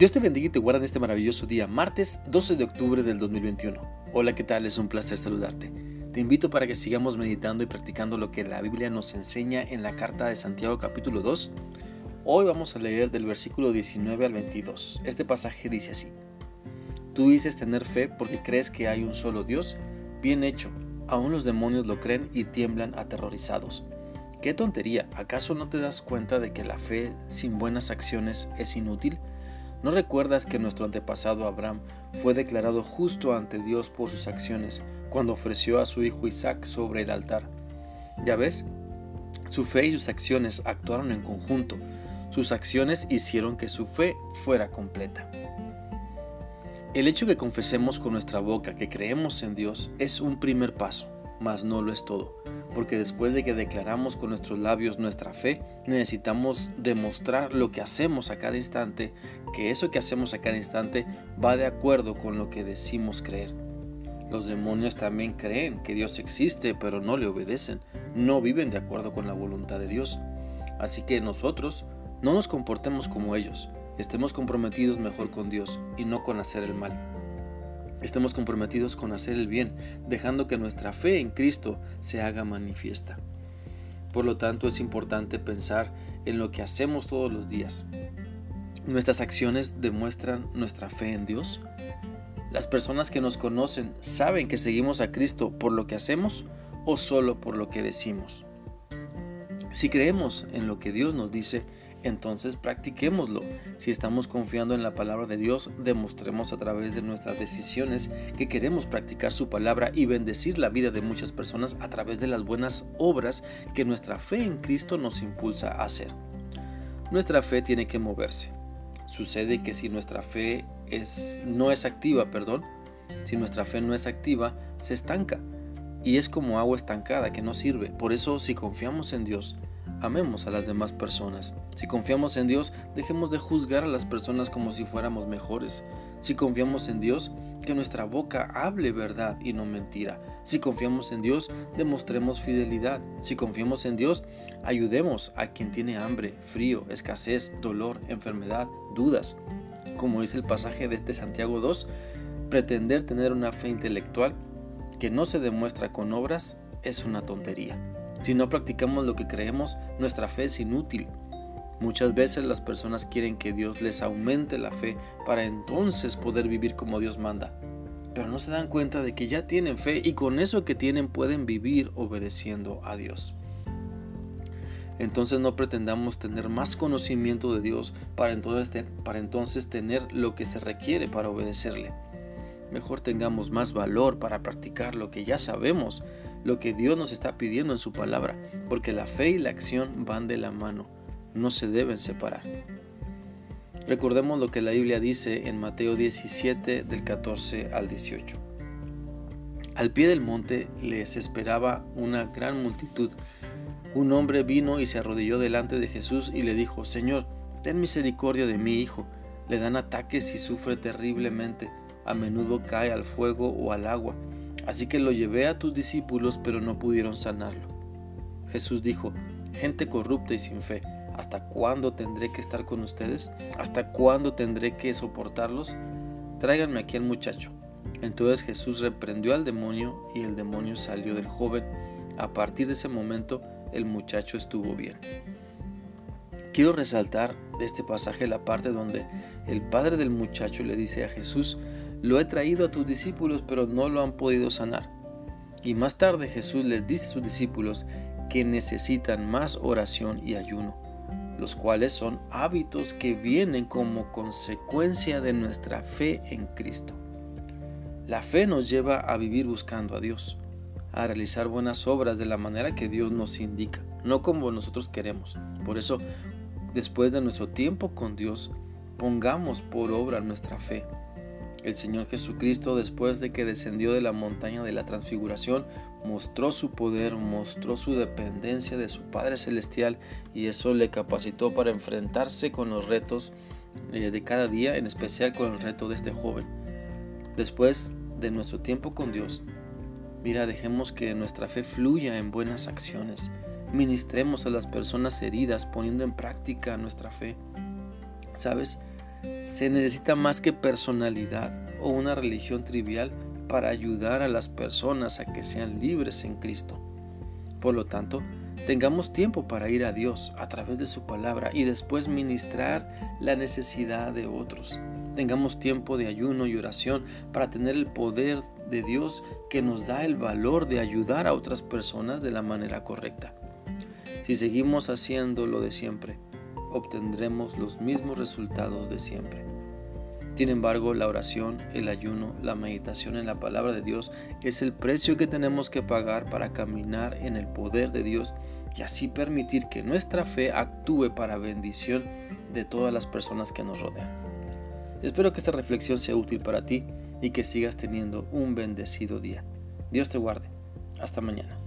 Dios te bendiga y te guarda en este maravilloso día, martes 12 de octubre del 2021. Hola, ¿qué tal? Es un placer saludarte. Te invito para que sigamos meditando y practicando lo que la Biblia nos enseña en la carta de Santiago capítulo 2. Hoy vamos a leer del versículo 19 al 22. Este pasaje dice así. Tú dices tener fe porque crees que hay un solo Dios. Bien hecho. Aún los demonios lo creen y tiemblan aterrorizados. ¡Qué tontería! ¿Acaso no te das cuenta de que la fe sin buenas acciones es inútil? ¿No recuerdas que nuestro antepasado Abraham fue declarado justo ante Dios por sus acciones cuando ofreció a su hijo Isaac sobre el altar? Ya ves, su fe y sus acciones actuaron en conjunto. Sus acciones hicieron que su fe fuera completa. El hecho que confesemos con nuestra boca que creemos en Dios es un primer paso, mas no lo es todo porque después de que declaramos con nuestros labios nuestra fe, necesitamos demostrar lo que hacemos a cada instante, que eso que hacemos a cada instante va de acuerdo con lo que decimos creer. Los demonios también creen que Dios existe, pero no le obedecen, no viven de acuerdo con la voluntad de Dios. Así que nosotros no nos comportemos como ellos, estemos comprometidos mejor con Dios y no con hacer el mal estemos comprometidos con hacer el bien, dejando que nuestra fe en Cristo se haga manifiesta. Por lo tanto, es importante pensar en lo que hacemos todos los días. ¿Nuestras acciones demuestran nuestra fe en Dios? ¿Las personas que nos conocen saben que seguimos a Cristo por lo que hacemos o solo por lo que decimos? Si creemos en lo que Dios nos dice, entonces practiquémoslo. Si estamos confiando en la palabra de Dios, demostremos a través de nuestras decisiones que queremos practicar su palabra y bendecir la vida de muchas personas a través de las buenas obras que nuestra fe en Cristo nos impulsa a hacer. Nuestra fe tiene que moverse. Sucede que si nuestra fe es, no es activa, perdón, si nuestra fe no es activa, se estanca. Y es como agua estancada que no sirve. Por eso si confiamos en Dios, amemos a las demás personas. Si confiamos en Dios, dejemos de juzgar a las personas como si fuéramos mejores. Si confiamos en Dios, que nuestra boca hable verdad y no mentira. Si confiamos en Dios, demostremos fidelidad. Si confiamos en Dios, ayudemos a quien tiene hambre, frío, escasez, dolor, enfermedad, dudas. Como dice el pasaje de este Santiago 2, pretender tener una fe intelectual que no se demuestra con obras es una tontería. Si no practicamos lo que creemos, nuestra fe es inútil. Muchas veces las personas quieren que Dios les aumente la fe para entonces poder vivir como Dios manda. Pero no se dan cuenta de que ya tienen fe y con eso que tienen pueden vivir obedeciendo a Dios. Entonces no pretendamos tener más conocimiento de Dios para entonces, para entonces tener lo que se requiere para obedecerle. Mejor tengamos más valor para practicar lo que ya sabemos lo que Dios nos está pidiendo en su palabra, porque la fe y la acción van de la mano, no se deben separar. Recordemos lo que la Biblia dice en Mateo 17 del 14 al 18. Al pie del monte les esperaba una gran multitud. Un hombre vino y se arrodilló delante de Jesús y le dijo, Señor, ten misericordia de mi hijo. Le dan ataques y sufre terriblemente. A menudo cae al fuego o al agua Así que lo llevé a tus discípulos, pero no pudieron sanarlo. Jesús dijo, gente corrupta y sin fe, ¿hasta cuándo tendré que estar con ustedes? ¿Hasta cuándo tendré que soportarlos? Tráiganme aquí al muchacho. Entonces Jesús reprendió al demonio y el demonio salió del joven. A partir de ese momento el muchacho estuvo bien. Quiero resaltar de este pasaje la parte donde el padre del muchacho le dice a Jesús, lo he traído a tus discípulos, pero no lo han podido sanar. Y más tarde Jesús les dice a sus discípulos que necesitan más oración y ayuno, los cuales son hábitos que vienen como consecuencia de nuestra fe en Cristo. La fe nos lleva a vivir buscando a Dios, a realizar buenas obras de la manera que Dios nos indica, no como nosotros queremos. Por eso, después de nuestro tiempo con Dios, pongamos por obra nuestra fe el Señor Jesucristo, después de que descendió de la montaña de la transfiguración, mostró su poder, mostró su dependencia de su Padre Celestial y eso le capacitó para enfrentarse con los retos eh, de cada día, en especial con el reto de este joven. Después de nuestro tiempo con Dios, mira, dejemos que nuestra fe fluya en buenas acciones. Ministremos a las personas heridas poniendo en práctica nuestra fe. ¿Sabes? Se necesita más que personalidad o una religión trivial para ayudar a las personas a que sean libres en Cristo. Por lo tanto, tengamos tiempo para ir a Dios a través de su palabra y después ministrar la necesidad de otros. Tengamos tiempo de ayuno y oración para tener el poder de Dios que nos da el valor de ayudar a otras personas de la manera correcta. Si seguimos haciendo lo de siempre, obtendremos los mismos resultados de siempre. Sin embargo, la oración, el ayuno, la meditación en la palabra de Dios es el precio que tenemos que pagar para caminar en el poder de Dios y así permitir que nuestra fe actúe para bendición de todas las personas que nos rodean. Espero que esta reflexión sea útil para ti y que sigas teniendo un bendecido día. Dios te guarde. Hasta mañana.